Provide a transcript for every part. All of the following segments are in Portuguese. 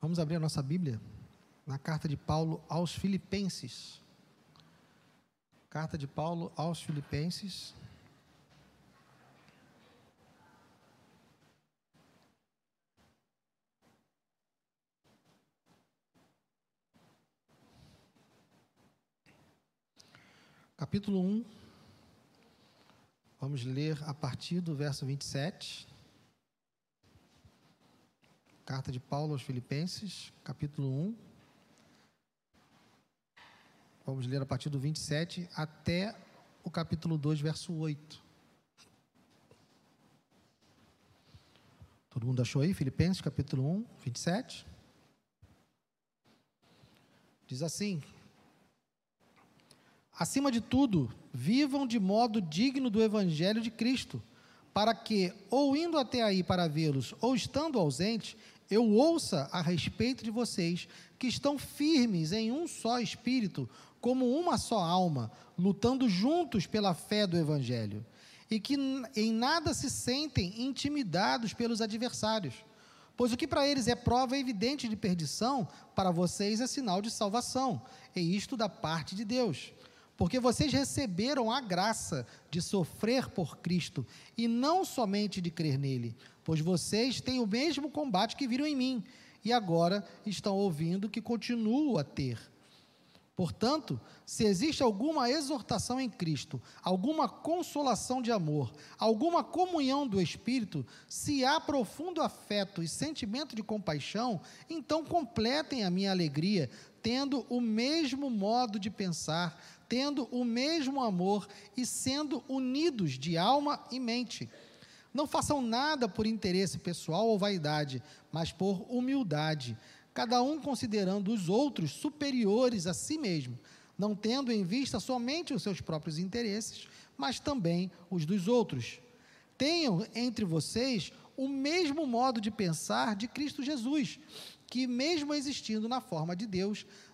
Vamos abrir a nossa Bíblia na carta de Paulo aos Filipenses. Carta de Paulo aos Filipenses. Capítulo 1. Vamos ler a partir do verso 27. Carta de Paulo aos Filipenses, capítulo 1. Vamos ler a partir do 27 até o capítulo 2, verso 8. Todo mundo achou aí? Filipenses, capítulo 1, 27. Diz assim: Acima de tudo, vivam de modo digno do evangelho de Cristo, para que, ou indo até aí para vê-los, ou estando ausente, eu ouça a respeito de vocês que estão firmes em um só espírito, como uma só alma, lutando juntos pela fé do Evangelho, e que em nada se sentem intimidados pelos adversários. Pois o que para eles é prova evidente de perdição, para vocês é sinal de salvação, e isto da parte de Deus. Porque vocês receberam a graça de sofrer por Cristo, e não somente de crer nele pois vocês têm o mesmo combate que viram em mim, e agora estão ouvindo que continuo a ter. Portanto, se existe alguma exortação em Cristo, alguma consolação de amor, alguma comunhão do Espírito, se há profundo afeto e sentimento de compaixão, então completem a minha alegria, tendo o mesmo modo de pensar, tendo o mesmo amor e sendo unidos de alma e mente. Não façam nada por interesse pessoal ou vaidade, mas por humildade, cada um considerando os outros superiores a si mesmo, não tendo em vista somente os seus próprios interesses, mas também os dos outros. Tenham entre vocês o mesmo modo de pensar de Cristo Jesus, que, mesmo existindo na forma de Deus,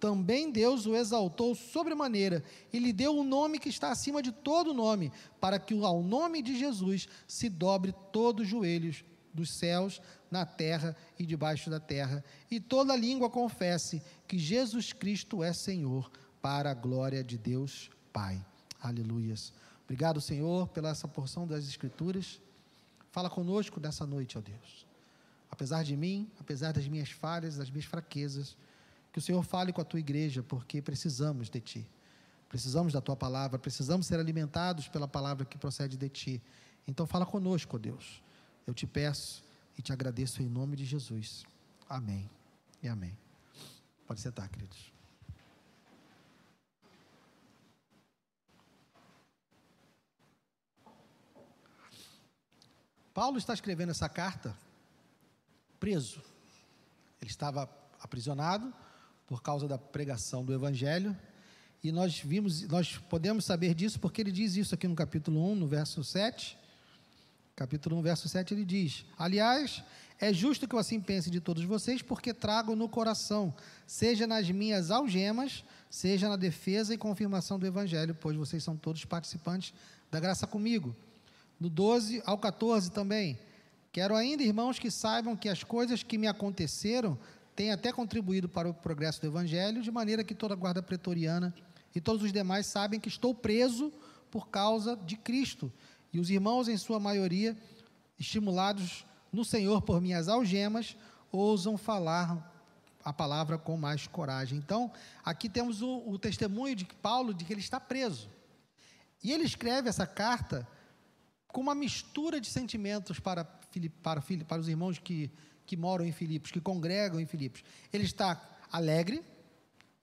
também Deus o exaltou sobremaneira e lhe deu o um nome que está acima de todo nome, para que ao nome de Jesus se dobre todos os joelhos dos céus, na terra e debaixo da terra, e toda língua confesse que Jesus Cristo é Senhor, para a glória de Deus Pai. Aleluias. Obrigado, Senhor, pela essa porção das Escrituras. Fala conosco nessa noite, ó Deus. Apesar de mim, apesar das minhas falhas, das minhas fraquezas, que o Senhor fale com a tua igreja, porque precisamos de ti. Precisamos da tua palavra, precisamos ser alimentados pela palavra que procede de ti. Então fala conosco, Deus. Eu te peço e te agradeço em nome de Jesus. Amém e amém. Pode sentar, queridos. Paulo está escrevendo essa carta preso. Ele estava aprisionado por causa da pregação do evangelho, e nós vimos, nós podemos saber disso porque ele diz isso aqui no capítulo 1, no verso 7 capítulo 1, verso 7, ele diz: Aliás, é justo que eu assim pense de todos vocês, porque trago no coração, seja nas minhas algemas, seja na defesa e confirmação do Evangelho, pois vocês são todos participantes da graça comigo. No 12 ao 14 também. Quero ainda, irmãos, que saibam que as coisas que me aconteceram têm até contribuído para o progresso do Evangelho, de maneira que toda a guarda pretoriana e todos os demais sabem que estou preso por causa de Cristo e os irmãos, em sua maioria, estimulados no Senhor por minhas algemas, ousam falar a palavra com mais coragem. Então, aqui temos o, o testemunho de Paulo de que ele está preso. E ele escreve essa carta com uma mistura de sentimentos para, para, para os irmãos que, que moram em Filipos, que congregam em Filipos. Ele está alegre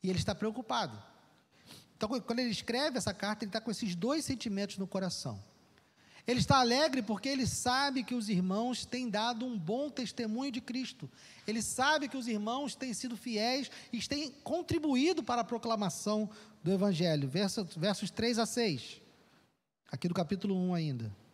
e ele está preocupado. Então, quando ele escreve essa carta, ele está com esses dois sentimentos no coração. Ele está alegre porque ele sabe que os irmãos têm dado um bom testemunho de Cristo. Ele sabe que os irmãos têm sido fiéis e têm contribuído para a proclamação do Evangelho. Versos, versos 3 a 6. Aqui do capítulo 1 ainda.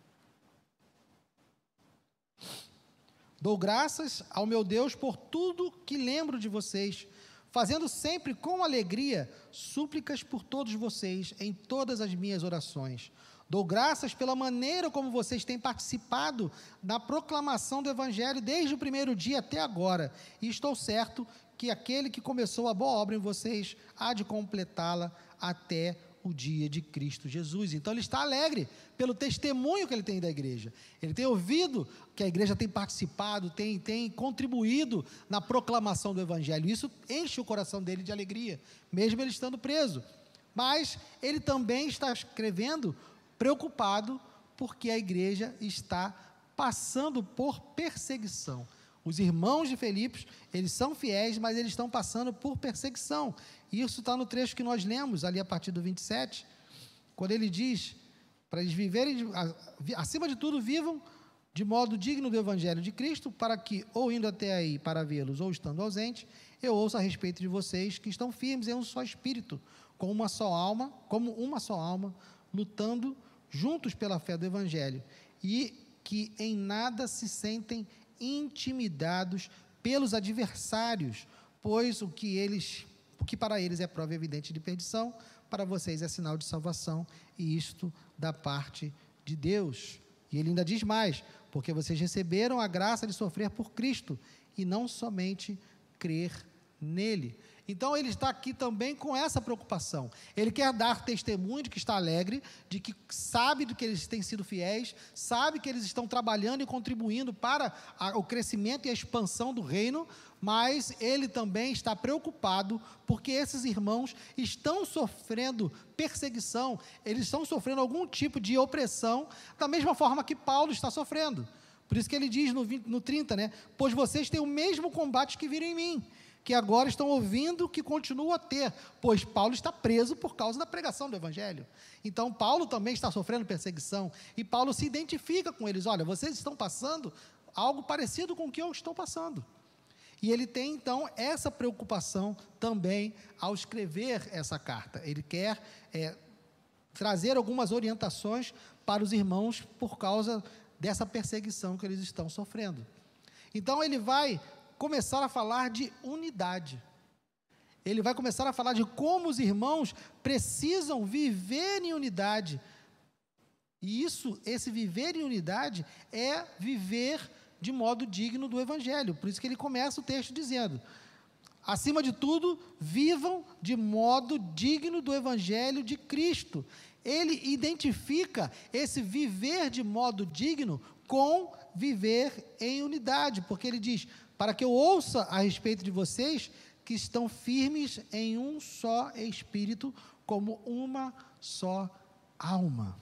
Dou graças ao meu Deus por tudo que lembro de vocês, fazendo sempre com alegria súplicas por todos vocês em todas as minhas orações. Dou graças pela maneira como vocês têm participado na proclamação do Evangelho desde o primeiro dia até agora, e estou certo que aquele que começou a boa obra em vocês há de completá-la até o dia de Cristo Jesus. Então ele está alegre pelo testemunho que ele tem da igreja. Ele tem ouvido que a igreja tem participado, tem, tem contribuído na proclamação do evangelho. Isso enche o coração dele de alegria, mesmo ele estando preso. Mas ele também está escrevendo preocupado porque a igreja está passando por perseguição. Os irmãos de Filipos, eles são fiéis, mas eles estão passando por perseguição. Isso está no trecho que nós lemos, ali a partir do 27, quando ele diz: para eles viverem, acima de tudo, vivam de modo digno do Evangelho de Cristo, para que, ou indo até aí para vê-los, ou estando ausente, eu ouça a respeito de vocês que estão firmes em um só espírito, com uma só alma, como uma só alma, lutando juntos pela fé do Evangelho, e que em nada se sentem intimidados pelos adversários, pois o que eles, o que para eles é prova evidente de perdição, para vocês é sinal de salvação, e isto da parte de Deus. E ele ainda diz mais: porque vocês receberam a graça de sofrer por Cristo e não somente crer nele. Então ele está aqui também com essa preocupação. Ele quer dar testemunho de que está alegre, de que sabe do que eles têm sido fiéis, sabe que eles estão trabalhando e contribuindo para a, o crescimento e a expansão do reino, mas ele também está preocupado porque esses irmãos estão sofrendo perseguição, eles estão sofrendo algum tipo de opressão, da mesma forma que Paulo está sofrendo. Por isso que ele diz no, 20, no 30, né? Pois vocês têm o mesmo combate que viram em mim que agora estão ouvindo que continuam a ter, pois Paulo está preso por causa da pregação do Evangelho. Então, Paulo também está sofrendo perseguição, e Paulo se identifica com eles: olha, vocês estão passando algo parecido com o que eu estou passando. E ele tem então essa preocupação também ao escrever essa carta. Ele quer é, trazer algumas orientações para os irmãos por causa dessa perseguição que eles estão sofrendo. Então ele vai começar a falar de unidade. Ele vai começar a falar de como os irmãos precisam viver em unidade. E isso, esse viver em unidade, é viver de modo digno do Evangelho. Por isso que ele começa o texto dizendo: acima de tudo, vivam de modo digno do Evangelho de Cristo. Ele identifica esse viver de modo digno com viver em unidade, porque ele diz: para que eu ouça a respeito de vocês que estão firmes em um só espírito, como uma só alma.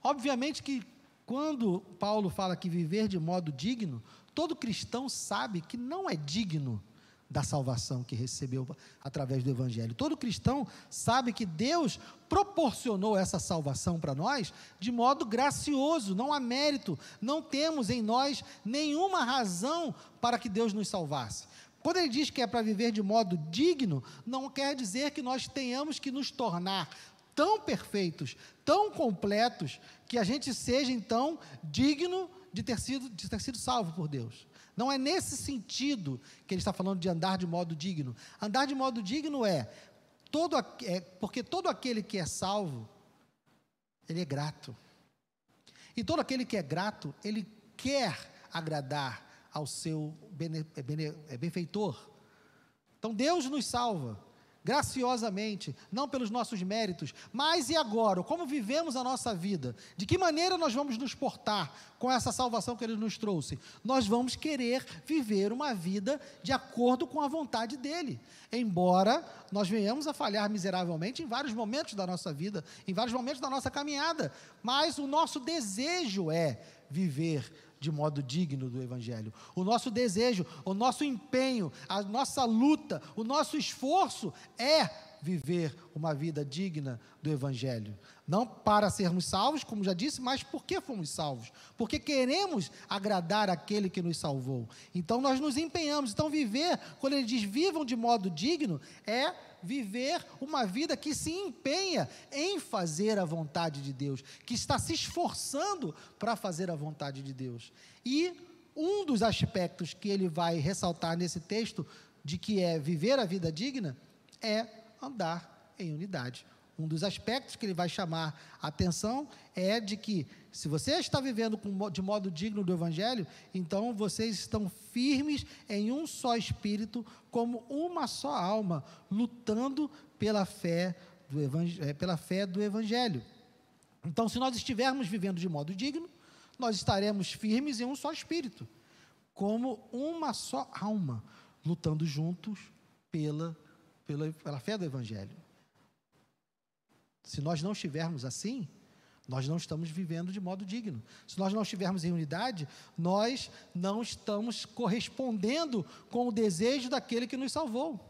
Obviamente que quando Paulo fala que viver de modo digno, todo cristão sabe que não é digno da salvação que recebeu através do Evangelho. Todo cristão sabe que Deus proporcionou essa salvação para nós de modo gracioso, não há mérito, não temos em nós nenhuma razão para que Deus nos salvasse. Quando ele diz que é para viver de modo digno, não quer dizer que nós tenhamos que nos tornar tão perfeitos, tão completos, que a gente seja então digno de ter sido, de ter sido salvo por Deus. Não é nesse sentido que ele está falando de andar de modo digno. Andar de modo digno é, todo, é porque todo aquele que é salvo, ele é grato. E todo aquele que é grato, ele quer agradar ao seu bene, bene, benfeitor. Então Deus nos salva graciosamente, não pelos nossos méritos, mas e agora? Como vivemos a nossa vida? De que maneira nós vamos nos portar com essa salvação que Ele nos trouxe? Nós vamos querer viver uma vida de acordo com a vontade dEle, embora nós venhamos a falhar miseravelmente em vários momentos da nossa vida, em vários momentos da nossa caminhada, mas o nosso desejo é viver de modo digno do Evangelho. O nosso desejo, o nosso empenho, a nossa luta, o nosso esforço é viver uma vida digna do Evangelho. Não para sermos salvos, como já disse, mas porque fomos salvos? Porque queremos agradar aquele que nos salvou. Então nós nos empenhamos. Então, viver, quando ele diz vivam de modo digno, é viver uma vida que se empenha em fazer a vontade de Deus, que está se esforçando para fazer a vontade de Deus. E um dos aspectos que ele vai ressaltar nesse texto, de que é viver a vida digna, é andar em unidade. Um dos aspectos que ele vai chamar a atenção é de que, se você está vivendo de modo digno do Evangelho, então vocês estão firmes em um só espírito, como uma só alma, lutando pela fé do, evangel pela fé do Evangelho. Então, se nós estivermos vivendo de modo digno, nós estaremos firmes em um só espírito, como uma só alma, lutando juntos pela, pela, pela fé do Evangelho. Se nós não estivermos assim, nós não estamos vivendo de modo digno. Se nós não estivermos em unidade, nós não estamos correspondendo com o desejo daquele que nos salvou.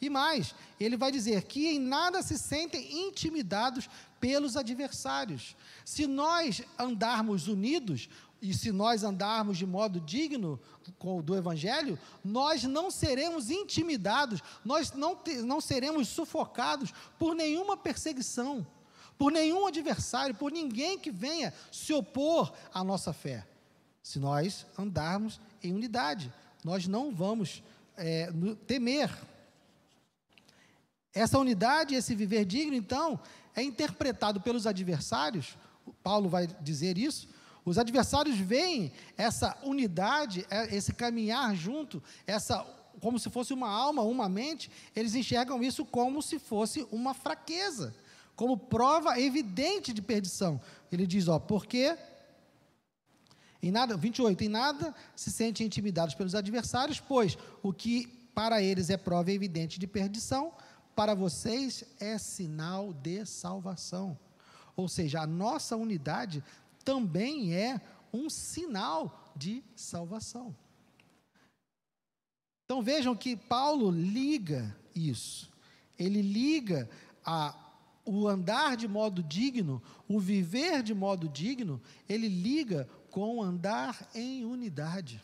E mais, ele vai dizer que em nada se sentem intimidados pelos adversários. Se nós andarmos unidos, e se nós andarmos de modo digno do Evangelho, nós não seremos intimidados, nós não, não seremos sufocados por nenhuma perseguição, por nenhum adversário, por ninguém que venha se opor à nossa fé. Se nós andarmos em unidade, nós não vamos é, temer essa unidade, esse viver digno, então, é interpretado pelos adversários, Paulo vai dizer isso. Os adversários veem essa unidade, é, esse caminhar junto, essa como se fosse uma alma, uma mente, eles enxergam isso como se fosse uma fraqueza, como prova evidente de perdição. Ele diz, ó, porque em nada, 28, em nada se sentem intimidados pelos adversários, pois o que para eles é prova evidente de perdição, para vocês é sinal de salvação. Ou seja, a nossa unidade também é um sinal de salvação. Então vejam que Paulo liga isso. Ele liga a, o andar de modo digno, o viver de modo digno, ele liga com andar em unidade.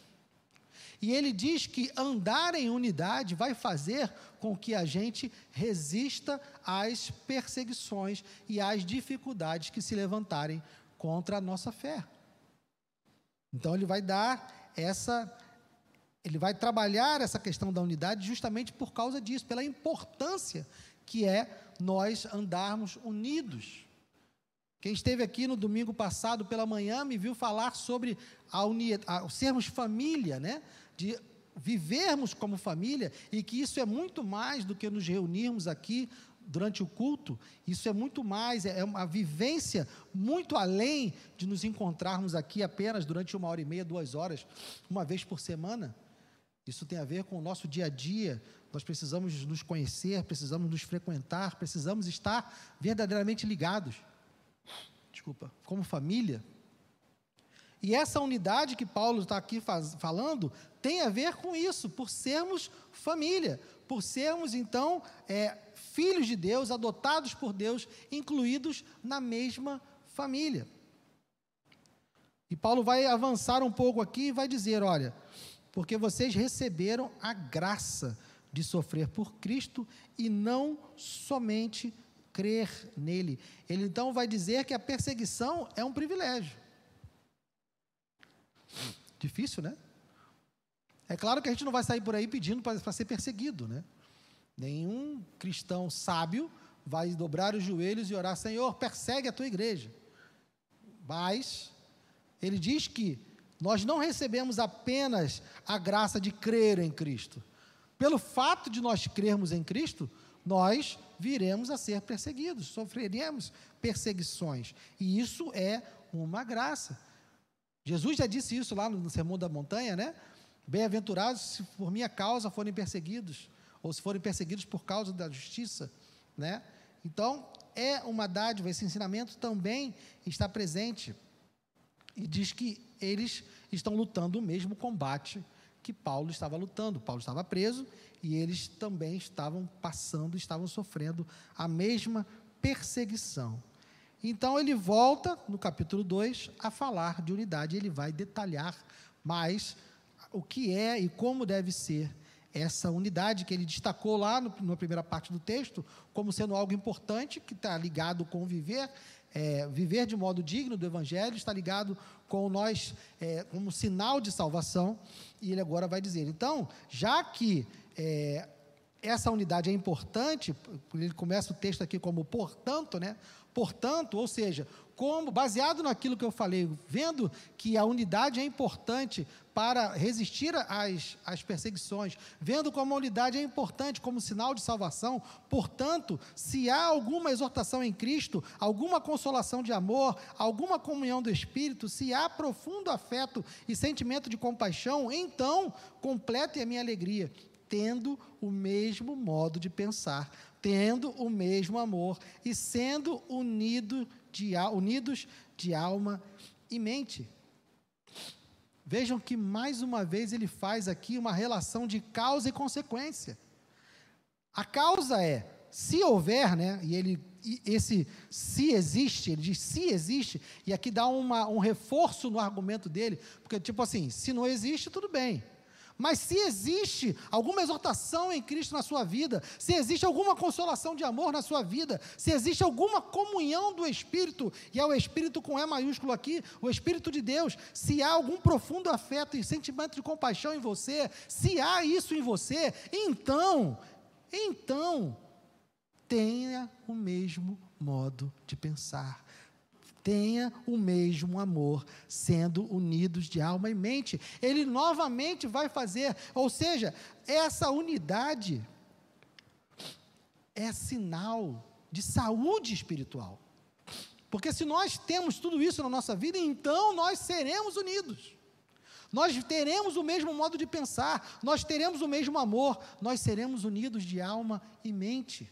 E ele diz que andar em unidade vai fazer com que a gente resista às perseguições e às dificuldades que se levantarem contra a nossa fé. Então ele vai dar essa ele vai trabalhar essa questão da unidade justamente por causa disso, pela importância que é nós andarmos unidos. Quem esteve aqui no domingo passado pela manhã me viu falar sobre a, uni, a sermos família, né? de vivermos como família e que isso é muito mais do que nos reunirmos aqui durante o culto, isso é muito mais, é uma vivência muito além de nos encontrarmos aqui apenas durante uma hora e meia, duas horas, uma vez por semana. Isso tem a ver com o nosso dia a dia. Nós precisamos nos conhecer, precisamos nos frequentar, precisamos estar verdadeiramente ligados. Desculpa, como família. E essa unidade que Paulo está aqui faz, falando tem a ver com isso, por sermos família, por sermos, então, é, filhos de Deus, adotados por Deus, incluídos na mesma família. E Paulo vai avançar um pouco aqui e vai dizer: olha, porque vocês receberam a graça de sofrer por Cristo e não somente crer nele. Ele então vai dizer que a perseguição é um privilégio. Difícil, né? É claro que a gente não vai sair por aí pedindo para ser perseguido, né? Nenhum cristão sábio vai dobrar os joelhos e orar: Senhor, persegue a tua igreja. Mas, ele diz que nós não recebemos apenas a graça de crer em Cristo. Pelo fato de nós crermos em Cristo, nós viremos a ser perseguidos, sofreremos perseguições. E isso é uma graça. Jesus já disse isso lá no Sermão da Montanha, né? Bem-aventurados se por minha causa forem perseguidos, ou se forem perseguidos por causa da justiça, né? Então, é uma dádiva, esse ensinamento também está presente. E diz que eles estão lutando o mesmo combate que Paulo estava lutando. Paulo estava preso e eles também estavam passando, estavam sofrendo a mesma perseguição. Então ele volta no capítulo 2 a falar de unidade, ele vai detalhar mais o que é e como deve ser essa unidade que ele destacou lá no, na primeira parte do texto, como sendo algo importante, que está ligado com viver, é, viver de modo digno do Evangelho está ligado com nós é, como sinal de salvação, e ele agora vai dizer: então, já que é, essa unidade é importante, ele começa o texto aqui como portanto, né? Portanto, ou seja, como baseado naquilo que eu falei, vendo que a unidade é importante para resistir às, às perseguições, vendo como a unidade é importante como sinal de salvação, portanto, se há alguma exortação em Cristo, alguma consolação de amor, alguma comunhão do Espírito, se há profundo afeto e sentimento de compaixão, então complete a minha alegria, tendo o mesmo modo de pensar, tendo o mesmo amor e sendo unido de, unidos de alma e mente. Vejam que mais uma vez ele faz aqui uma relação de causa e consequência. A causa é, se houver, né, e ele esse se existe, ele diz se existe, e aqui dá uma, um reforço no argumento dele, porque tipo assim, se não existe, tudo bem. Mas se existe alguma exortação em Cristo na sua vida, se existe alguma consolação de amor na sua vida, se existe alguma comunhão do Espírito, e é o Espírito com E maiúsculo aqui, o Espírito de Deus, se há algum profundo afeto e sentimento de compaixão em você, se há isso em você, então, então, tenha o mesmo modo de pensar tenha o mesmo amor, sendo unidos de alma e mente. Ele novamente vai fazer, ou seja, essa unidade é sinal de saúde espiritual. Porque se nós temos tudo isso na nossa vida, então nós seremos unidos. Nós teremos o mesmo modo de pensar, nós teremos o mesmo amor, nós seremos unidos de alma e mente.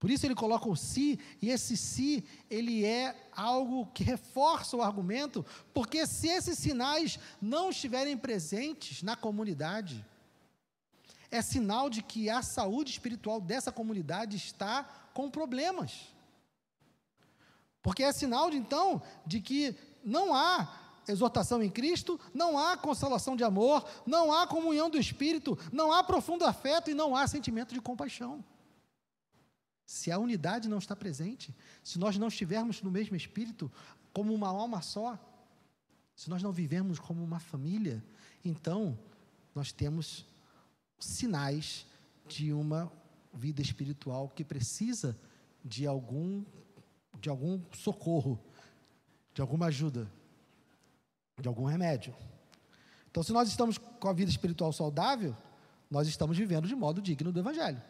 Por isso ele coloca o se, e esse se, ele é algo que reforça o argumento, porque se esses sinais não estiverem presentes na comunidade, é sinal de que a saúde espiritual dessa comunidade está com problemas. Porque é sinal, de, então, de que não há exortação em Cristo, não há consolação de amor, não há comunhão do Espírito, não há profundo afeto e não há sentimento de compaixão. Se a unidade não está presente, se nós não estivermos no mesmo espírito, como uma alma só, se nós não vivemos como uma família, então nós temos sinais de uma vida espiritual que precisa de algum de algum socorro, de alguma ajuda, de algum remédio. Então, se nós estamos com a vida espiritual saudável, nós estamos vivendo de modo digno do evangelho.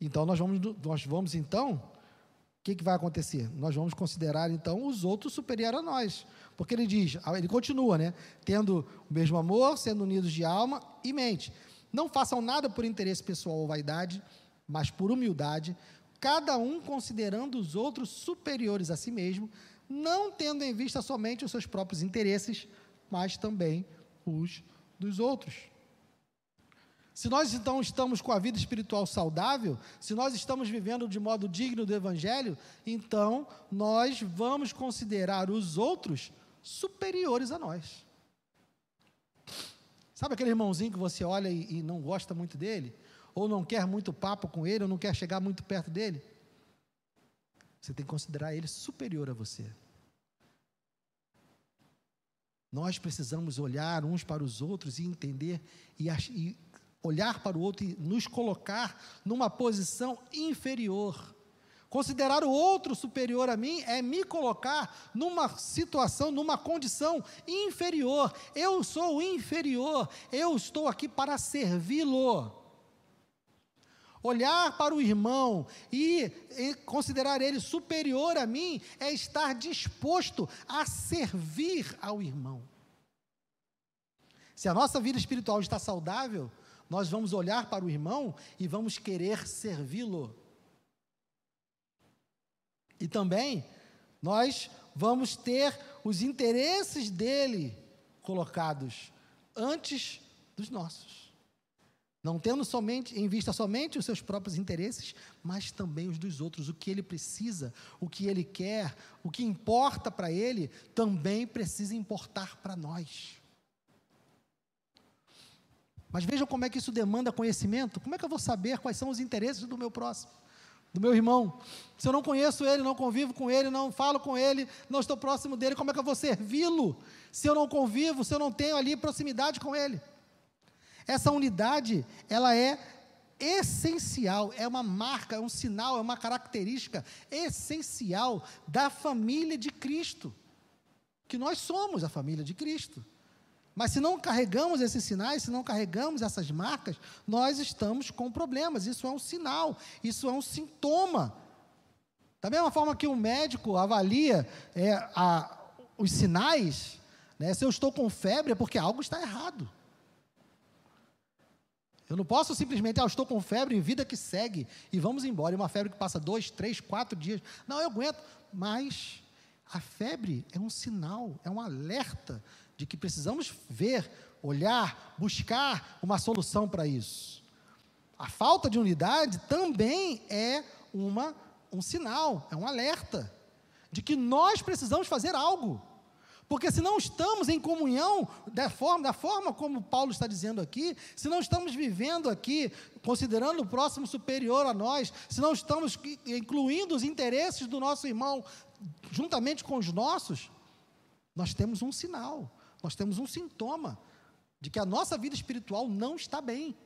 Então nós vamos, nós vamos então, o que, que vai acontecer? Nós vamos considerar então os outros superior a nós. Porque ele diz, ele continua, né? Tendo o mesmo amor, sendo unidos de alma e mente. Não façam nada por interesse pessoal ou vaidade, mas por humildade, cada um considerando os outros superiores a si mesmo, não tendo em vista somente os seus próprios interesses, mas também os dos outros. Se nós então estamos com a vida espiritual saudável, se nós estamos vivendo de modo digno do Evangelho, então nós vamos considerar os outros superiores a nós. Sabe aquele irmãozinho que você olha e, e não gosta muito dele? Ou não quer muito papo com ele, ou não quer chegar muito perto dele? Você tem que considerar ele superior a você. Nós precisamos olhar uns para os outros e entender e, e olhar para o outro e nos colocar numa posição inferior. Considerar o outro superior a mim é me colocar numa situação, numa condição inferior. Eu sou inferior, eu estou aqui para servi-lo. Olhar para o irmão e, e, considerar ele superior a mim é estar disposto a servir ao irmão. Se a nossa vida espiritual está saudável, nós vamos olhar para o irmão e vamos querer servi-lo. E também nós vamos ter os interesses dele colocados antes dos nossos. Não tendo somente em vista somente os seus próprios interesses, mas também os dos outros, o que ele precisa, o que ele quer, o que importa para ele, também precisa importar para nós. Mas vejam como é que isso demanda conhecimento. Como é que eu vou saber quais são os interesses do meu próximo? do meu irmão. Se eu não conheço ele, não convivo com ele, não falo com ele, não estou próximo dele, como é que eu vou servi-lo? Se eu não convivo, se eu não tenho ali proximidade com ele. Essa unidade, ela é essencial, é uma marca, é um sinal, é uma característica essencial da família de Cristo. Que nós somos a família de Cristo. Mas se não carregamos esses sinais, se não carregamos essas marcas, nós estamos com problemas. Isso é um sinal, isso é um sintoma. Da mesma forma que o médico avalia é, a, os sinais, né, se eu estou com febre é porque algo está errado. Eu não posso simplesmente, ah, estou com febre, vida que segue, e vamos embora. E uma febre que passa dois, três, quatro dias. Não, eu aguento. Mas a febre é um sinal, é um alerta de que precisamos ver, olhar, buscar uma solução para isso. A falta de unidade também é uma, um sinal, é um alerta de que nós precisamos fazer algo. Porque se não estamos em comunhão da forma, da forma como Paulo está dizendo aqui, se não estamos vivendo aqui, considerando o próximo superior a nós, se não estamos incluindo os interesses do nosso irmão juntamente com os nossos, nós temos um sinal. Nós temos um sintoma de que a nossa vida espiritual não está bem.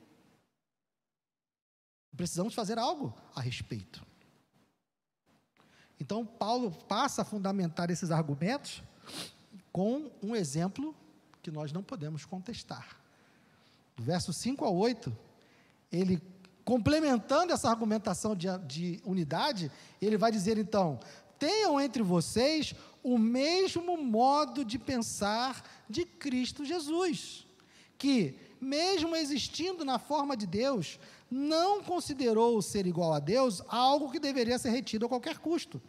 Precisamos fazer algo a respeito. Então, Paulo passa a fundamentar esses argumentos com um exemplo que nós não podemos contestar. Do verso 5 a 8, ele, complementando essa argumentação de, de unidade, ele vai dizer então: tenham entre vocês o mesmo modo de pensar de Cristo Jesus, que, mesmo existindo na forma de Deus, não considerou ser igual a Deus algo que deveria ser retido a qualquer custo.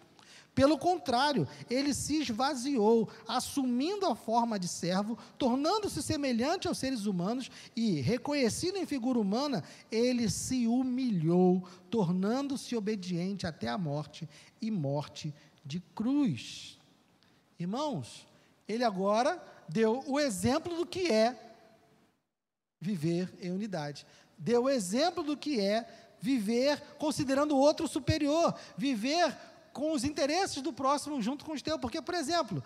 Pelo contrário, ele se esvaziou, assumindo a forma de servo, tornando-se semelhante aos seres humanos e, reconhecido em figura humana, ele se humilhou, tornando-se obediente até a morte e morte de cruz. Irmãos, ele agora deu o exemplo do que é viver em unidade. Deu o exemplo do que é viver considerando o outro superior, viver com os interesses do próximo junto com os teus. Porque, por exemplo,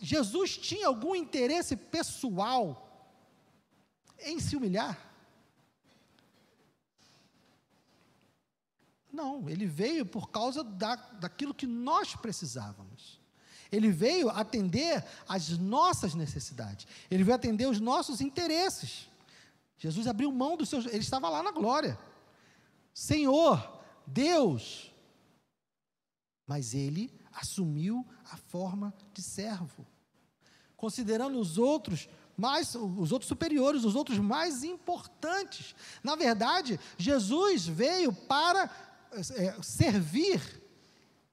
Jesus tinha algum interesse pessoal em se humilhar? Não, ele veio por causa da, daquilo que nós precisávamos. Ele veio atender às nossas necessidades. Ele veio atender os nossos interesses. Jesus abriu mão dos seus. Ele estava lá na glória. Senhor, Deus. Mas ele assumiu a forma de servo. Considerando os outros mais os outros superiores, os outros mais importantes. Na verdade, Jesus veio para é, servir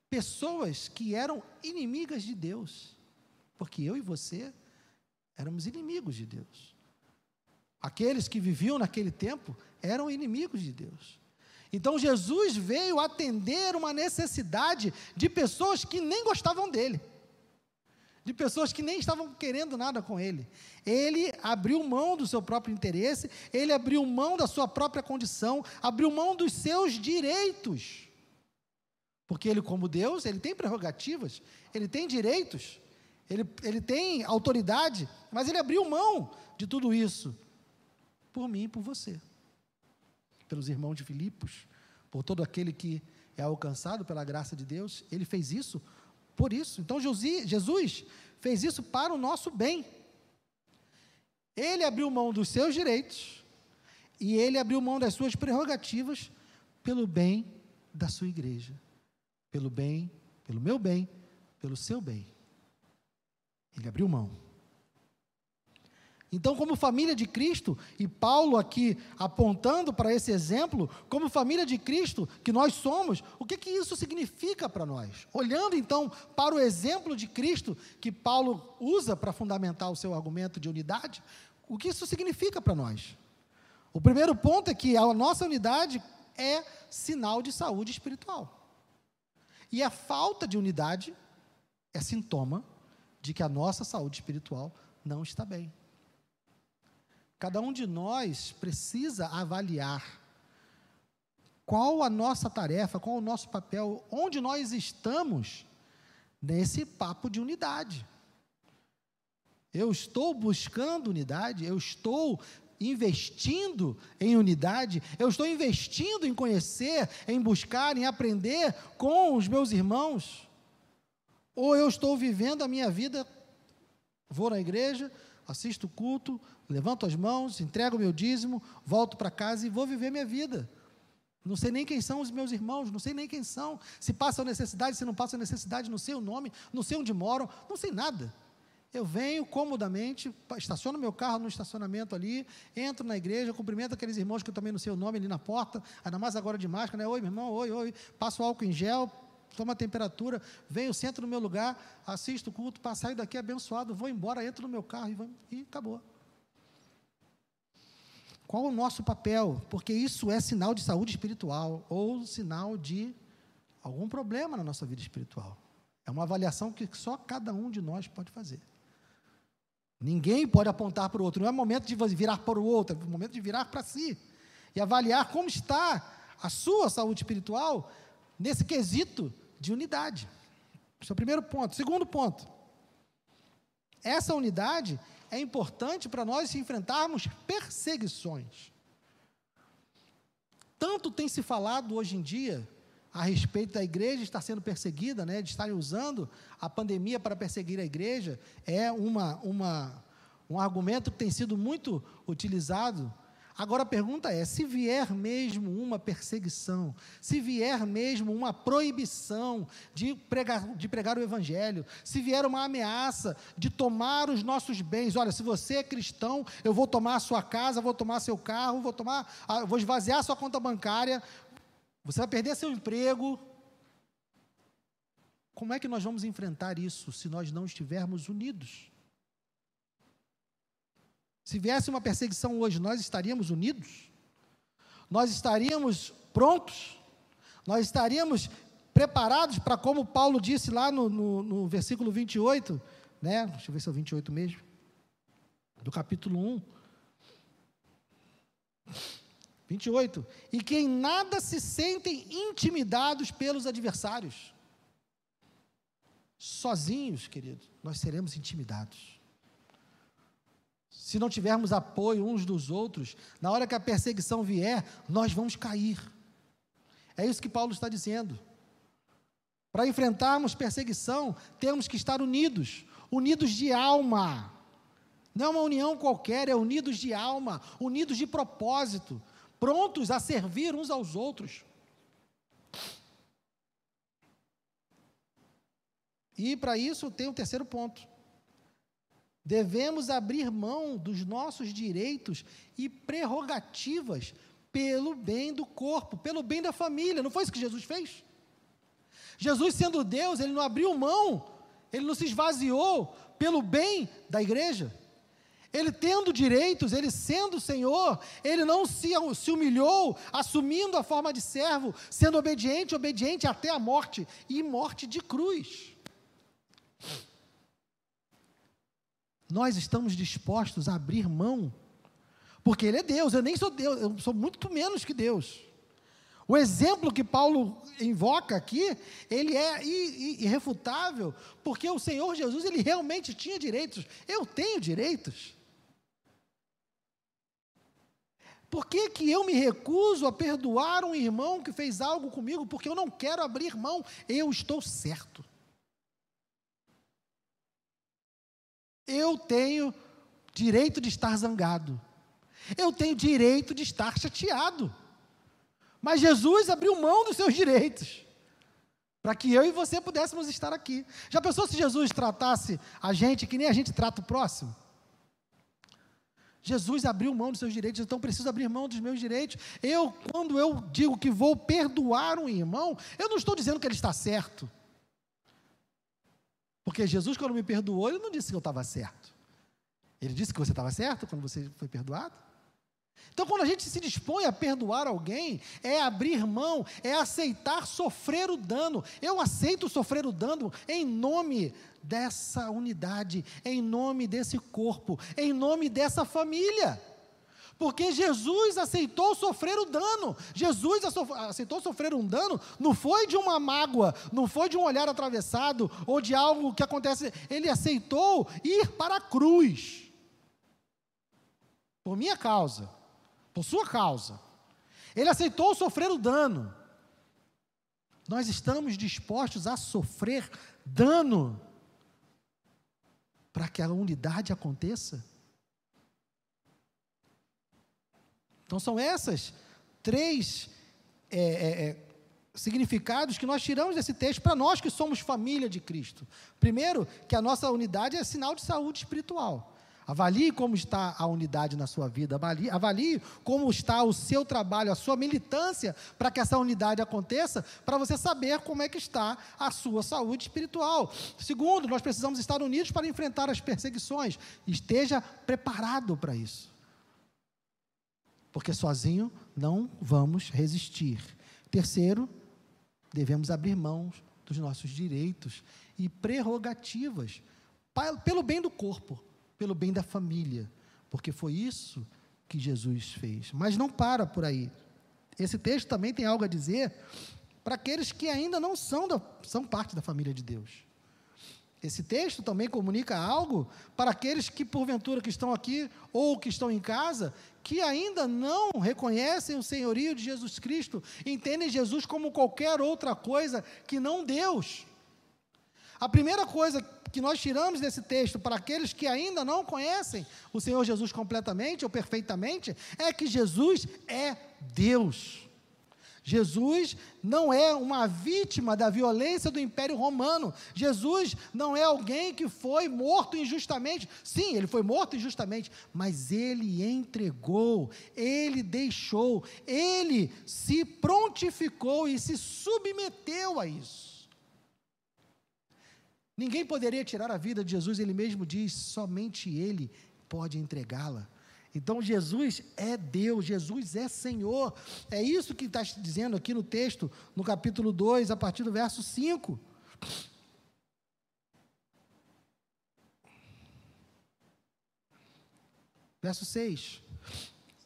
pessoas que eram inimigas de Deus, porque eu e você éramos inimigos de Deus. Aqueles que viviam naquele tempo eram inimigos de Deus. Então Jesus veio atender uma necessidade de pessoas que nem gostavam dele, de pessoas que nem estavam querendo nada com ele. Ele abriu mão do seu próprio interesse, ele abriu mão da sua própria condição, abriu mão dos seus direitos porque ele, como Deus, ele tem prerrogativas, ele tem direitos, ele, ele tem autoridade, mas ele abriu mão de tudo isso por mim e por você, pelos irmãos de Filipos, por todo aquele que é alcançado pela graça de Deus, ele fez isso por isso. Então Jesus fez isso para o nosso bem. Ele abriu mão dos seus direitos e ele abriu mão das suas prerrogativas pelo bem da sua igreja pelo bem, pelo meu bem, pelo seu bem. Ele abriu mão. Então, como família de Cristo, e Paulo aqui apontando para esse exemplo, como família de Cristo que nós somos, o que, que isso significa para nós? Olhando então para o exemplo de Cristo que Paulo usa para fundamentar o seu argumento de unidade, o que isso significa para nós? O primeiro ponto é que a nossa unidade é sinal de saúde espiritual. E a falta de unidade é sintoma de que a nossa saúde espiritual não está bem. Cada um de nós precisa avaliar qual a nossa tarefa, qual o nosso papel, onde nós estamos nesse papo de unidade. Eu estou buscando unidade, eu estou investindo em unidade, eu estou investindo em conhecer, em buscar, em aprender com os meus irmãos, ou eu estou vivendo a minha vida, vou na igreja, assisto culto, levanto as mãos, entrego o meu dízimo, volto para casa e vou viver minha vida. Não sei nem quem são os meus irmãos, não sei nem quem são, se passam necessidade, se não passam necessidade, não sei o nome, não sei onde moram, não sei nada. Eu venho comodamente, estaciono meu carro no estacionamento ali, entro na igreja, cumprimento aqueles irmãos que eu também não sei o nome ali na porta, ainda mais agora de máscara, né? Oi, meu irmão, oi, oi. Passo álcool em gel, tomo a temperatura, venho, sento no meu lugar, assisto o culto, saio daqui abençoado, vou embora, entro no meu carro e, vou, e acabou. Qual o nosso papel? Porque isso é sinal de saúde espiritual ou sinal de algum problema na nossa vida espiritual. É uma avaliação que só cada um de nós pode fazer. Ninguém pode apontar para o outro. Não é momento de virar para o outro, é momento de virar para si e avaliar como está a sua saúde espiritual nesse quesito de unidade. Esse é o primeiro ponto. Segundo ponto. Essa unidade é importante para nós enfrentarmos perseguições. Tanto tem se falado hoje em dia a respeito da igreja estar sendo perseguida, né, de estarem usando a pandemia para perseguir a igreja, é uma, uma, um argumento que tem sido muito utilizado. Agora a pergunta é: se vier mesmo uma perseguição, se vier mesmo uma proibição de pregar, de pregar o Evangelho, se vier uma ameaça de tomar os nossos bens, olha, se você é cristão, eu vou tomar a sua casa, vou tomar seu carro, vou tomar, vou esvaziar a sua conta bancária, você vai perder seu emprego. Como é que nós vamos enfrentar isso se nós não estivermos unidos? Se viesse uma perseguição hoje, nós estaríamos unidos? Nós estaríamos prontos? Nós estaríamos preparados para, como Paulo disse lá no, no, no, versículo 28, né? Deixa eu ver se é o 28 mesmo, do capítulo 1. 28. E que em nada se sentem intimidados pelos adversários. Sozinhos, querido, nós seremos intimidados. Se não tivermos apoio uns dos outros, na hora que a perseguição vier, nós vamos cair. É isso que Paulo está dizendo. Para enfrentarmos perseguição, temos que estar unidos, unidos de alma. Não é uma união qualquer, é unidos de alma, unidos de propósito, prontos a servir uns aos outros. E para isso tem o um terceiro ponto. Devemos abrir mão dos nossos direitos e prerrogativas pelo bem do corpo, pelo bem da família. Não foi isso que Jesus fez? Jesus, sendo Deus, ele não abriu mão, ele não se esvaziou pelo bem da igreja. Ele tendo direitos, ele sendo Senhor, ele não se, se humilhou, assumindo a forma de servo, sendo obediente, obediente até a morte e morte de cruz. Nós estamos dispostos a abrir mão, porque Ele é Deus, eu nem sou Deus, eu sou muito menos que Deus. O exemplo que Paulo invoca aqui, ele é irrefutável, porque o Senhor Jesus, ele realmente tinha direitos. Eu tenho direitos. Por que, que eu me recuso a perdoar um irmão que fez algo comigo? Porque eu não quero abrir mão, eu estou certo. Eu tenho direito de estar zangado. Eu tenho direito de estar chateado. Mas Jesus abriu mão dos seus direitos para que eu e você pudéssemos estar aqui. Já pensou se Jesus tratasse a gente que nem a gente trata o próximo? Jesus abriu mão dos seus direitos, então preciso abrir mão dos meus direitos. Eu, quando eu digo que vou perdoar um irmão, eu não estou dizendo que ele está certo. Porque Jesus, quando me perdoou, ele não disse que eu estava certo. Ele disse que você estava certo quando você foi perdoado. Então, quando a gente se dispõe a perdoar alguém, é abrir mão, é aceitar sofrer o dano. Eu aceito sofrer o dano em nome dessa unidade, em nome desse corpo, em nome dessa família. Porque Jesus aceitou sofrer o dano. Jesus aceitou sofrer um dano, não foi de uma mágoa, não foi de um olhar atravessado ou de algo que acontece. Ele aceitou ir para a cruz. Por minha causa, por sua causa. Ele aceitou sofrer o dano. Nós estamos dispostos a sofrer dano para que a unidade aconteça? Então, são essas três é, é, é, significados que nós tiramos desse texto para nós que somos família de Cristo. Primeiro, que a nossa unidade é sinal de saúde espiritual. Avalie como está a unidade na sua vida, avalie, avalie como está o seu trabalho, a sua militância para que essa unidade aconteça, para você saber como é que está a sua saúde espiritual. Segundo, nós precisamos estar unidos para enfrentar as perseguições. Esteja preparado para isso porque sozinho não vamos resistir. Terceiro, devemos abrir mão dos nossos direitos e prerrogativas pelo bem do corpo, pelo bem da família, porque foi isso que Jesus fez. Mas não para por aí. Esse texto também tem algo a dizer para aqueles que ainda não são, da, são parte da família de Deus. Esse texto também comunica algo para aqueles que, porventura, que estão aqui ou que estão em casa, que ainda não reconhecem o senhorio de Jesus Cristo, entendem Jesus como qualquer outra coisa que não Deus. A primeira coisa que nós tiramos desse texto para aqueles que ainda não conhecem o Senhor Jesus completamente ou perfeitamente é que Jesus é Deus. Jesus não é uma vítima da violência do Império Romano. Jesus não é alguém que foi morto injustamente. Sim, ele foi morto injustamente, mas ele entregou, ele deixou, ele se prontificou e se submeteu a isso. Ninguém poderia tirar a vida de Jesus, ele mesmo diz, somente ele pode entregá-la. Então Jesus é Deus, Jesus é Senhor. É isso que está dizendo aqui no texto, no capítulo 2, a partir do verso 5. Verso 6.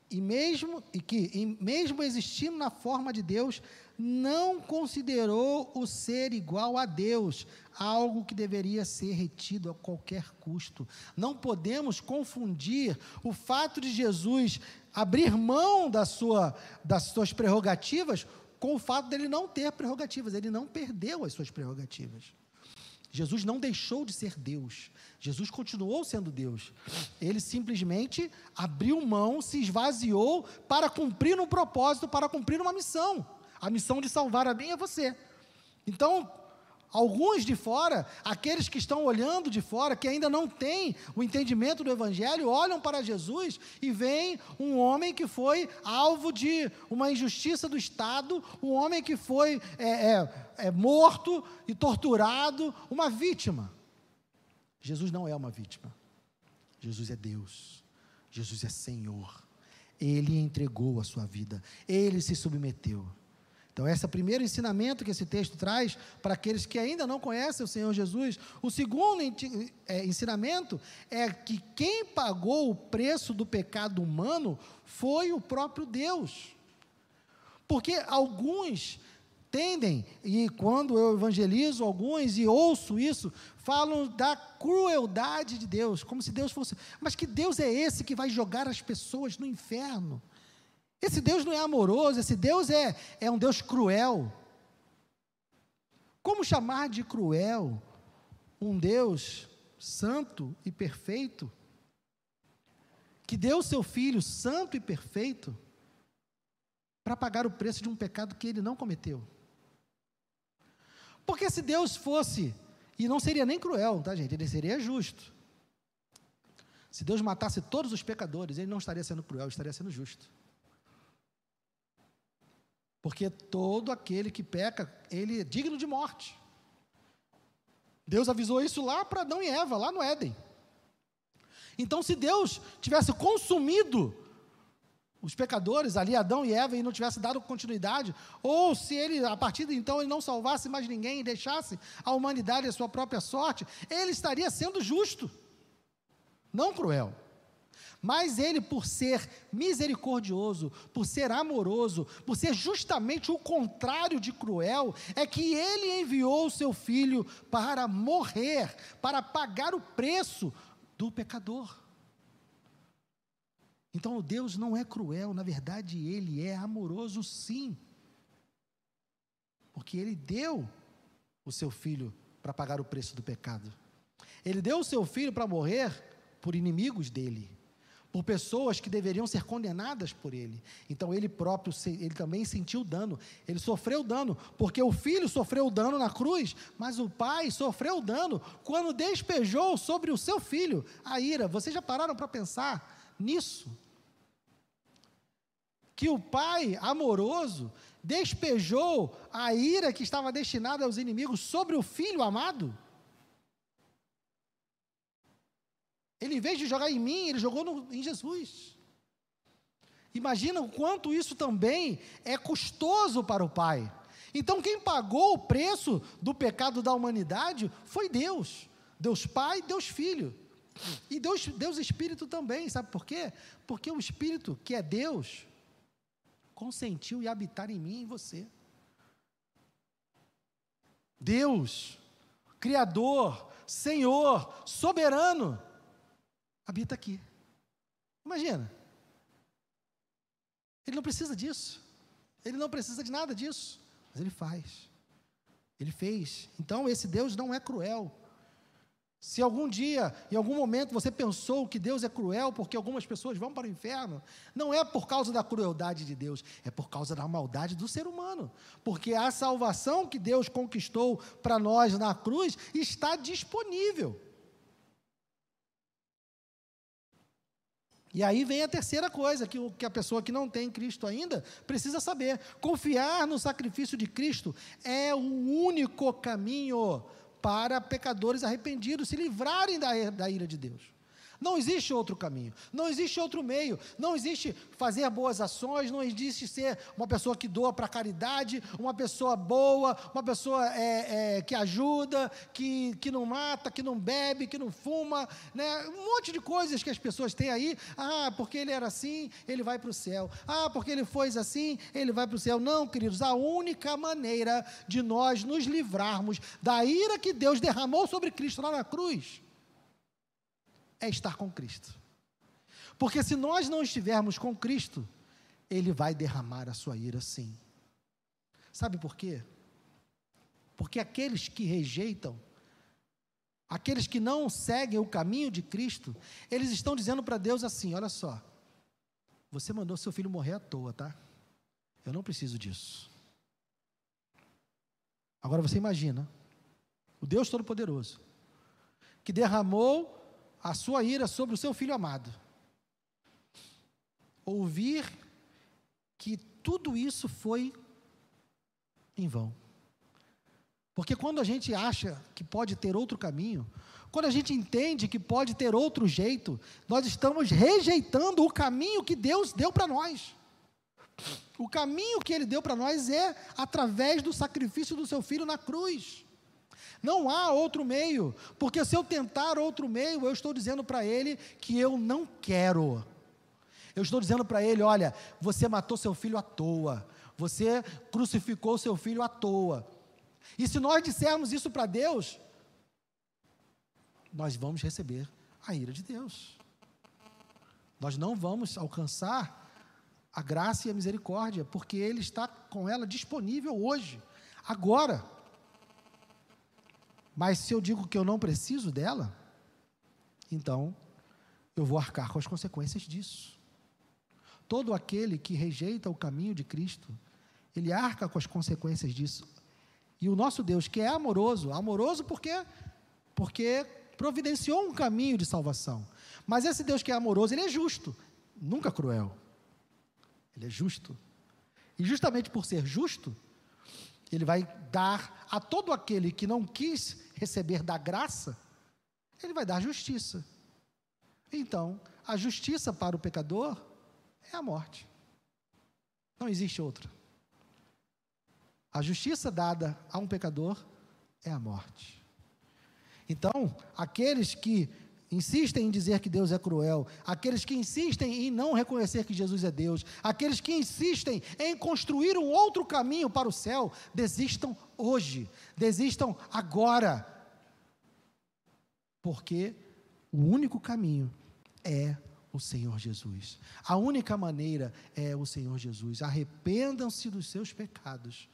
E mesmo e que e mesmo existindo na forma de Deus, não considerou o ser igual a Deus, algo que deveria ser retido a qualquer custo. Não podemos confundir o fato de Jesus abrir mão da sua, das suas prerrogativas com o fato dele não ter prerrogativas, ele não perdeu as suas prerrogativas. Jesus não deixou de ser Deus. Jesus continuou sendo Deus. Ele simplesmente abriu mão, se esvaziou para cumprir um propósito, para cumprir uma missão. A missão de salvar a mim é você. Então, alguns de fora, aqueles que estão olhando de fora, que ainda não têm o entendimento do Evangelho, olham para Jesus e veem um homem que foi alvo de uma injustiça do Estado, um homem que foi é, é, é morto e torturado, uma vítima. Jesus não é uma vítima. Jesus é Deus. Jesus é Senhor. Ele entregou a sua vida. Ele se submeteu. Então, esse é o primeiro ensinamento que esse texto traz para aqueles que ainda não conhecem o Senhor Jesus. O segundo é, ensinamento é que quem pagou o preço do pecado humano foi o próprio Deus. Porque alguns tendem, e quando eu evangelizo alguns e ouço isso, falam da crueldade de Deus, como se Deus fosse. Mas que Deus é esse que vai jogar as pessoas no inferno? Esse Deus não é amoroso, esse Deus é, é um Deus cruel. Como chamar de cruel um Deus santo e perfeito, que deu seu filho santo e perfeito para pagar o preço de um pecado que ele não cometeu? Porque se Deus fosse, e não seria nem cruel, tá gente? Ele seria justo. Se Deus matasse todos os pecadores, ele não estaria sendo cruel, estaria sendo justo. Porque todo aquele que peca, ele é digno de morte. Deus avisou isso lá para Adão e Eva, lá no Éden. Então, se Deus tivesse consumido os pecadores ali, Adão e Eva, e não tivesse dado continuidade, ou se ele, a partir de então, ele não salvasse mais ninguém e deixasse a humanidade a sua própria sorte, ele estaria sendo justo, não cruel. Mas ele, por ser misericordioso, por ser amoroso, por ser justamente o contrário de cruel, é que ele enviou o seu filho para morrer, para pagar o preço do pecador. Então Deus não é cruel, na verdade ele é amoroso sim. Porque ele deu o seu filho para pagar o preço do pecado. Ele deu o seu filho para morrer por inimigos dele, por pessoas que deveriam ser condenadas por ele. Então ele próprio, ele também sentiu dano, ele sofreu dano, porque o filho sofreu dano na cruz, mas o pai sofreu dano quando despejou sobre o seu filho a ira. Vocês já pararam para pensar nisso? que o pai amoroso despejou a ira que estava destinada aos inimigos sobre o filho amado? Ele, em vez de jogar em mim, ele jogou no, em Jesus. Imagina o quanto isso também é custoso para o Pai. Então, quem pagou o preço do pecado da humanidade foi Deus. Deus Pai, Deus Filho. E Deus, Deus Espírito também, sabe por quê? Porque o Espírito, que é Deus, consentiu e habitar em mim e em você. Deus, Criador, Senhor, soberano, habita aqui. Imagina. Ele não precisa disso. Ele não precisa de nada disso. Mas ele faz. Ele fez. Então, esse Deus não é cruel. Se algum dia, em algum momento, você pensou que Deus é cruel porque algumas pessoas vão para o inferno, não é por causa da crueldade de Deus, é por causa da maldade do ser humano. Porque a salvação que Deus conquistou para nós na cruz está disponível. E aí vem a terceira coisa que, que a pessoa que não tem Cristo ainda precisa saber: confiar no sacrifício de Cristo é o único caminho para pecadores arrependidos se livrarem da, da ira de Deus. Não existe outro caminho, não existe outro meio, não existe fazer boas ações, não existe ser uma pessoa que doa para caridade, uma pessoa boa, uma pessoa é, é, que ajuda, que, que não mata, que não bebe, que não fuma, né? um monte de coisas que as pessoas têm aí. Ah, porque ele era assim, ele vai para o céu. Ah, porque ele foi assim, ele vai para o céu. Não, queridos, a única maneira de nós nos livrarmos da ira que Deus derramou sobre Cristo lá na cruz é estar com Cristo. Porque se nós não estivermos com Cristo, Ele vai derramar a sua ira sim. Sabe por quê? Porque aqueles que rejeitam, aqueles que não seguem o caminho de Cristo, eles estão dizendo para Deus assim: olha só, você mandou seu filho morrer à toa, tá? Eu não preciso disso. Agora você imagina, o Deus Todo-Poderoso, que derramou a sua ira sobre o seu filho amado. Ouvir que tudo isso foi em vão. Porque quando a gente acha que pode ter outro caminho, quando a gente entende que pode ter outro jeito, nós estamos rejeitando o caminho que Deus deu para nós. O caminho que Ele deu para nós é através do sacrifício do seu filho na cruz. Não há outro meio, porque se eu tentar outro meio, eu estou dizendo para ele que eu não quero. Eu estou dizendo para ele: olha, você matou seu filho à toa, você crucificou seu filho à toa. E se nós dissermos isso para Deus, nós vamos receber a ira de Deus. Nós não vamos alcançar a graça e a misericórdia, porque Ele está com ela disponível hoje, agora. Mas se eu digo que eu não preciso dela, então eu vou arcar com as consequências disso. Todo aquele que rejeita o caminho de Cristo, ele arca com as consequências disso. E o nosso Deus, que é amoroso, amoroso porque porque providenciou um caminho de salvação. Mas esse Deus que é amoroso, ele é justo, nunca cruel. Ele é justo. E justamente por ser justo, ele vai dar a todo aquele que não quis receber da graça, ele vai dar justiça. Então, a justiça para o pecador é a morte. Não existe outra. A justiça dada a um pecador é a morte. Então, aqueles que insistem em dizer que Deus é cruel, aqueles que insistem em não reconhecer que Jesus é Deus, aqueles que insistem em construir um outro caminho para o céu, desistam hoje, desistam agora. Porque o único caminho é o Senhor Jesus. A única maneira é o Senhor Jesus. Arrependam-se dos seus pecados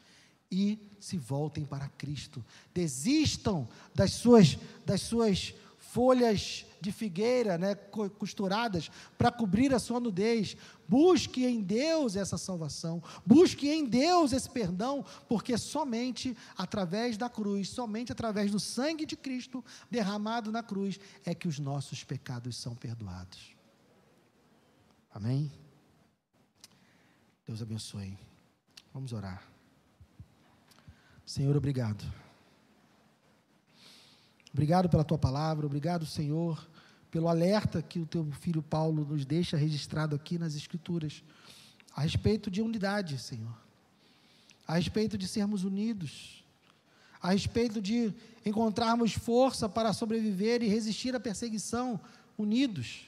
e se voltem para Cristo. Desistam das suas das suas folhas de figueira, né, costuradas para cobrir a sua nudez. Busque em Deus essa salvação. Busque em Deus esse perdão, porque somente através da cruz, somente através do sangue de Cristo derramado na cruz é que os nossos pecados são perdoados. Amém? Deus abençoe. Vamos orar. Senhor, obrigado. Obrigado pela tua palavra, obrigado, Senhor, pelo alerta que o teu filho Paulo nos deixa registrado aqui nas Escrituras, a respeito de unidade, Senhor, a respeito de sermos unidos, a respeito de encontrarmos força para sobreviver e resistir à perseguição unidos,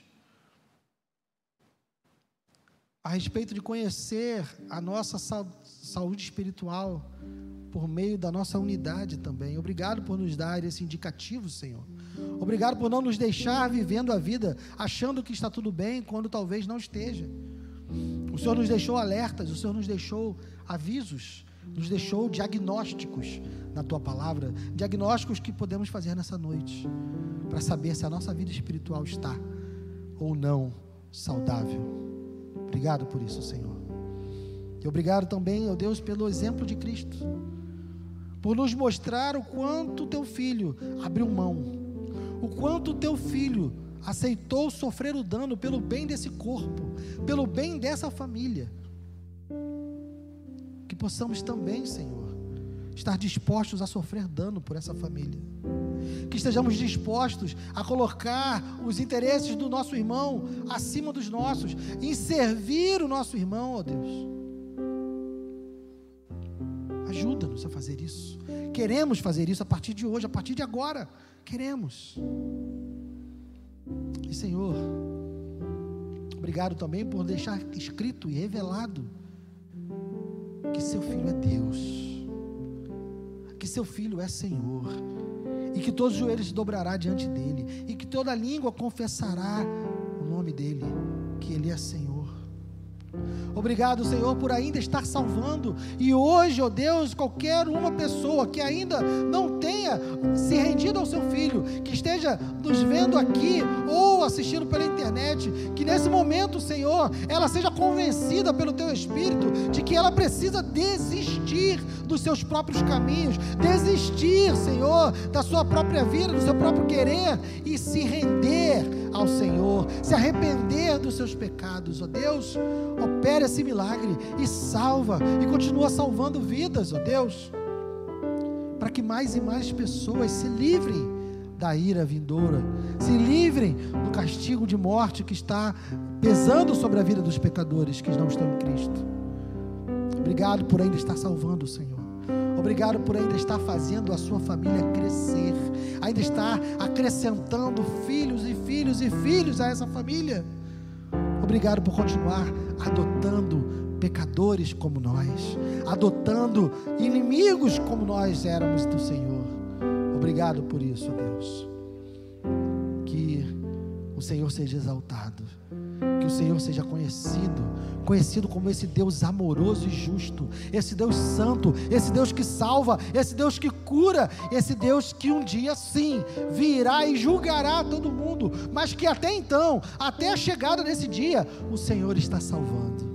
a respeito de conhecer a nossa saúde espiritual por meio da nossa unidade também. Obrigado por nos dar esse indicativo, Senhor. Obrigado por não nos deixar vivendo a vida achando que está tudo bem quando talvez não esteja. O Senhor nos deixou alertas, o Senhor nos deixou avisos, nos deixou diagnósticos na tua palavra, diagnósticos que podemos fazer nessa noite para saber se a nossa vida espiritual está ou não saudável. Obrigado por isso, Senhor. E obrigado também, ó Deus, pelo exemplo de Cristo por nos mostrar o quanto teu filho abriu mão, o quanto teu filho aceitou sofrer o dano pelo bem desse corpo, pelo bem dessa família. Que possamos também, Senhor, estar dispostos a sofrer dano por essa família. Que estejamos dispostos a colocar os interesses do nosso irmão acima dos nossos, em servir o nosso irmão, ó Deus Ajuda-nos a fazer isso. Queremos fazer isso a partir de hoje, a partir de agora. Queremos. E Senhor, obrigado também por deixar escrito e revelado que seu filho é Deus, que seu filho é Senhor, e que todos os joelhos se dobrará diante dele, e que toda língua confessará o nome dele, que ele é Senhor. Obrigado, Senhor, por ainda estar salvando. E hoje, ó Deus, qualquer uma pessoa que ainda não tenha se rendido ao seu filho, que esteja nos vendo aqui ou assistindo pela internet, que nesse momento, Senhor, ela seja convencida pelo teu espírito de que ela precisa desistir dos seus próprios caminhos, desistir, Senhor, da sua própria vida, do seu próprio querer e se render ao Senhor, se arrepender dos seus pecados, ó Deus, opere esse milagre e salva e continua salvando vidas, ó Deus, para que mais e mais pessoas se livrem da ira vindoura, se livrem do castigo de morte que está pesando sobre a vida dos pecadores que não estão em Cristo. Obrigado por ainda estar salvando, Senhor. Obrigado por ainda estar fazendo a sua família crescer, ainda estar acrescentando filhos e filhos e filhos a essa família. Obrigado por continuar adotando pecadores como nós, adotando inimigos como nós éramos do Senhor. Obrigado por isso, Deus. Que o Senhor seja exaltado que o Senhor seja conhecido, conhecido como esse Deus amoroso e justo, esse Deus santo, esse Deus que salva, esse Deus que cura, esse Deus que um dia sim virá e julgará todo mundo, mas que até então, até a chegada desse dia, o Senhor está salvando.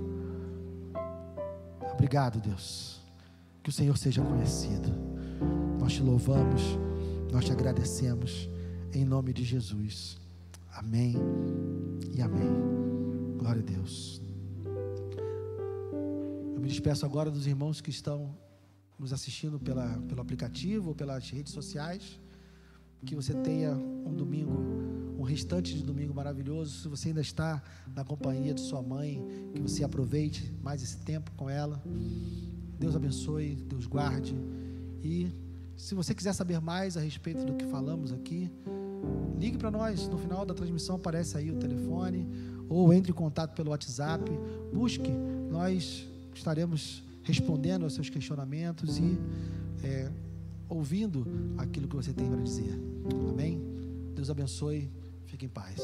Obrigado, Deus. Que o Senhor seja conhecido. Nós te louvamos, nós te agradecemos, em nome de Jesus. Amém e amém. Glória a Deus. Eu me despeço agora dos irmãos que estão nos assistindo pela, pelo aplicativo ou pelas redes sociais. Que você tenha um domingo, um restante de domingo maravilhoso. Se você ainda está na companhia de sua mãe, que você aproveite mais esse tempo com ela. Deus abençoe, Deus guarde. E se você quiser saber mais a respeito do que falamos aqui, ligue para nós. No final da transmissão aparece aí o telefone, ou entre em contato pelo WhatsApp. Busque, nós estaremos respondendo aos seus questionamentos e é, ouvindo aquilo que você tem para dizer. Amém? Deus abençoe. Fique em paz.